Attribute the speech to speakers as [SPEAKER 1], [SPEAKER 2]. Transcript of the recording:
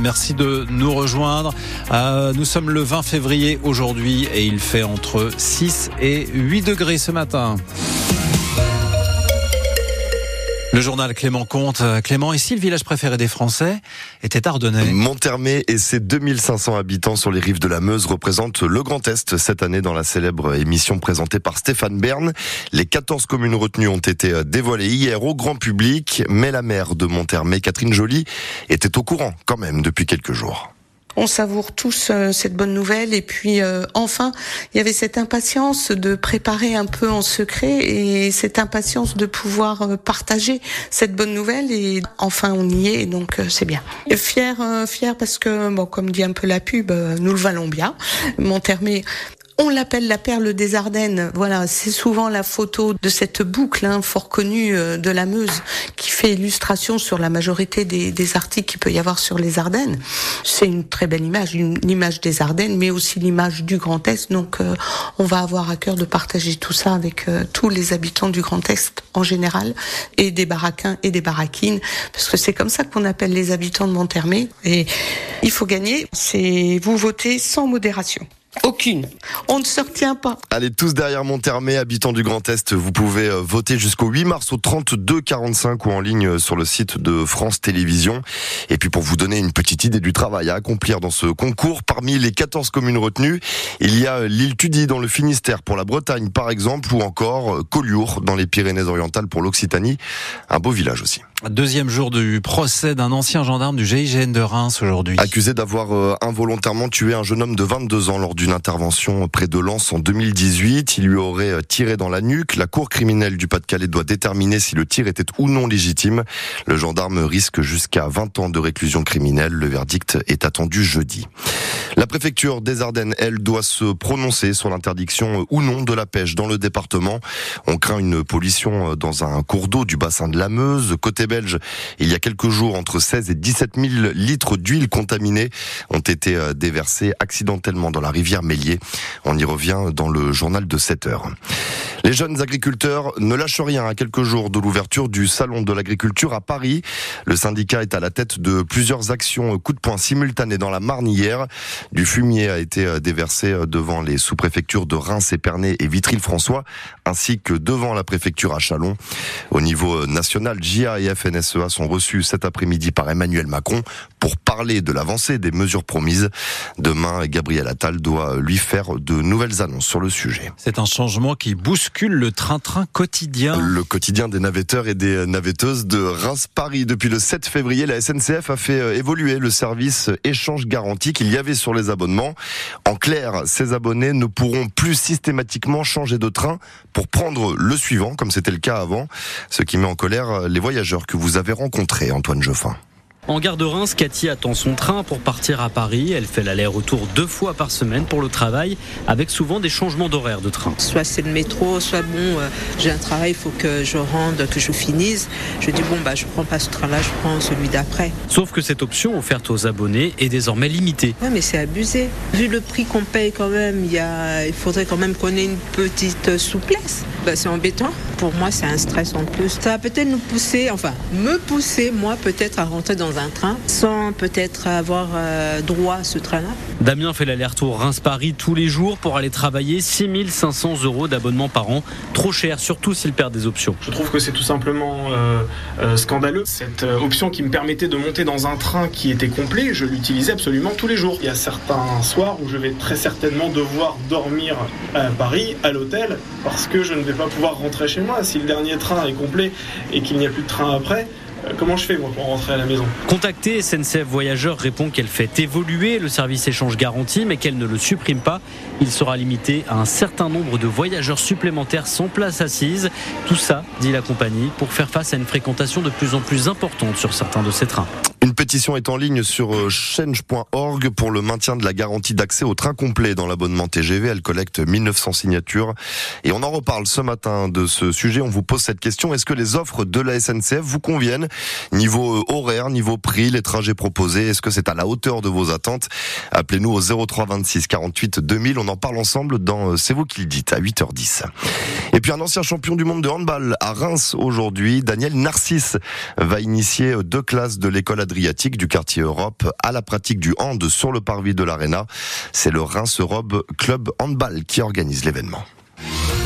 [SPEAKER 1] Merci de nous rejoindre. Euh, nous sommes le 20 février aujourd'hui et il fait entre 6 et 8 degrés ce matin. Le journal Clément Comte. Clément, ici, le village préféré des Français était ardennais.
[SPEAKER 2] Monthermé et ses 2500 habitants sur les rives de la Meuse représentent le Grand Est cette année dans la célèbre émission présentée par Stéphane Bern. Les 14 communes retenues ont été dévoilées hier au grand public, mais la maire de Monthermé, Catherine Joly, était au courant quand même depuis quelques jours.
[SPEAKER 3] On savoure tous euh, cette bonne nouvelle et puis euh, enfin, il y avait cette impatience de préparer un peu en secret et cette impatience de pouvoir euh, partager cette bonne nouvelle et enfin on y est donc c'est bien. Fier, fier parce que bon, comme dit un peu la pub, nous le valons bien. Montermé on l'appelle la perle des Ardennes. Voilà, c'est souvent la photo de cette boucle hein, fort connue euh, de la Meuse qui fait illustration sur la majorité des, des articles qu'il peut y avoir sur les Ardennes. C'est une très belle image, une, image des Ardennes, mais aussi l'image du Grand Est. Donc, euh, on va avoir à cœur de partager tout ça avec euh, tous les habitants du Grand Est en général, et des baraquins et des baraquines, parce que c'est comme ça qu'on appelle les habitants de Monthermé. Et il faut gagner. C'est vous votez sans modération. Aucune. On ne se retient pas.
[SPEAKER 2] Allez, tous derrière Montermé, habitants du Grand Est, vous pouvez euh, voter jusqu'au 8 mars au 32 45 ou en ligne euh, sur le site de France Télévisions. Et puis pour vous donner une petite idée du travail à accomplir dans ce concours, parmi les 14 communes retenues, il y a euh, l'île Tudy dans le Finistère pour la Bretagne par exemple, ou encore Collioure dans les Pyrénées-Orientales pour l'Occitanie. Un beau village aussi.
[SPEAKER 1] Deuxième jour du procès d'un ancien gendarme du GIGN de Reims aujourd'hui.
[SPEAKER 2] Accusé d'avoir euh, involontairement tué un jeune homme de 22 ans lors d'une intervention près de Lens en 2018. Il lui aurait euh, tiré dans la nuque. La cour criminelle du Pas-de-Calais doit déterminer si le tir était ou non légitime. Le gendarme risque jusqu'à 20 ans de réclusion criminelle. Le verdict est attendu jeudi. La préfecture des Ardennes, elle, doit se prononcer sur l'interdiction ou non de la pêche dans le département. On craint une pollution euh, dans un cours d'eau du bassin de la Meuse. Côté belge, il y a quelques jours, entre 16 et 17 000 litres d'huile contaminée ont été euh, déversés accidentellement dans la rivière Mélier. On y revient dans le journal de 7 heures. Les jeunes agriculteurs ne lâchent rien à quelques jours de l'ouverture du Salon de l'agriculture à Paris. Le syndicat est à la tête de plusieurs actions coup de poing simultanées dans la Marne hier. Du fumier a été euh, déversé euh, devant les sous-préfectures de Reims, Épernay et Vitry-le-François, ainsi que devant la préfecture à Chalon. Au niveau national, JA et FNSEA sont reçus cet après-midi par Emmanuel Macron pour parler de l'avancée des mesures promises. Demain, Gabriel Attal doit lui faire de nouvelles annonces sur le sujet.
[SPEAKER 1] C'est un changement qui bouscule le train-train quotidien.
[SPEAKER 2] Le quotidien des navetteurs et des navetteuses de Reims-Paris. Depuis le 7 février, la SNCF a fait euh, évoluer le service échange garanti qu'il y avait sur les abonnements. En clair, ces abonnés ne pourront plus systématiquement changer de train pour prendre le suivant, comme c'était le cas avant, ce qui met en colère les voyageurs que vous avez rencontrés, Antoine Geoffin.
[SPEAKER 4] En gare de Reims, Cathy attend son train pour partir à Paris. Elle fait l'aller-retour deux fois par semaine pour le travail, avec souvent des changements d'horaire de train.
[SPEAKER 5] Soit c'est le métro, soit bon, euh, j'ai un travail, il faut que je rende, que je finisse. Je dis bon, bah, je prends pas ce train-là, je prends celui d'après.
[SPEAKER 4] Sauf que cette option offerte aux abonnés est désormais limitée.
[SPEAKER 5] Ouais, mais c'est abusé. Vu le prix qu'on paye quand même, il, y a, il faudrait quand même qu'on ait une petite souplesse. Bah, c'est embêtant. Pour moi, c'est un stress en plus. Ça va peut-être nous pousser, enfin, me pousser, moi, peut-être à rentrer dans un train sans peut-être avoir euh, droit à ce train-là.
[SPEAKER 4] Damien fait l'aller-retour Reims-Paris tous les jours pour aller travailler 6500 euros d'abonnement par an. Trop cher, surtout s'il perd des options.
[SPEAKER 6] Je trouve que c'est tout simplement euh, euh, scandaleux. Cette option qui me permettait de monter dans un train qui était complet, je l'utilisais absolument tous les jours. Il y a certains soirs où je vais très certainement devoir dormir à Paris, à l'hôtel, parce que je ne vais pas pouvoir rentrer chez moi. Si le dernier train est complet et qu'il n'y a plus de train après, euh, comment je fais moi pour rentrer à la maison?
[SPEAKER 4] Contacté, SNCF Voyageurs répond qu'elle fait évoluer le service échange garanti, mais qu'elle ne le supprime pas. Il sera limité à un certain nombre de voyageurs supplémentaires sans place assise. Tout ça, dit la compagnie, pour faire face à une fréquentation de plus en plus importante sur certains de ces trains.
[SPEAKER 2] Une pétition est en ligne sur euh, change.org pour le maintien de la garantie d'accès au train complet dans l'abonnement TGV. Elle collecte 1900 signatures. Et on en reparle ce matin de ce sujet. On vous pose cette question. Est-ce que les offres de la SNCF vous conviennent? Niveau euh, horaire, niveau prix, les trajets proposés, est-ce que c'est à la hauteur de vos attentes? Appelez-nous au 03 26 48 2000. On en parle ensemble dans euh, C'est vous qui le dites à 8h10. Et puis un ancien champion du monde de handball à Reims aujourd'hui, Daniel Narcisse, va initier deux classes de l'école Adriatique du quartier Europe à la pratique du hand sur le parvis de l'Arena. C'est le Reims Europe Club Handball qui organise l'événement.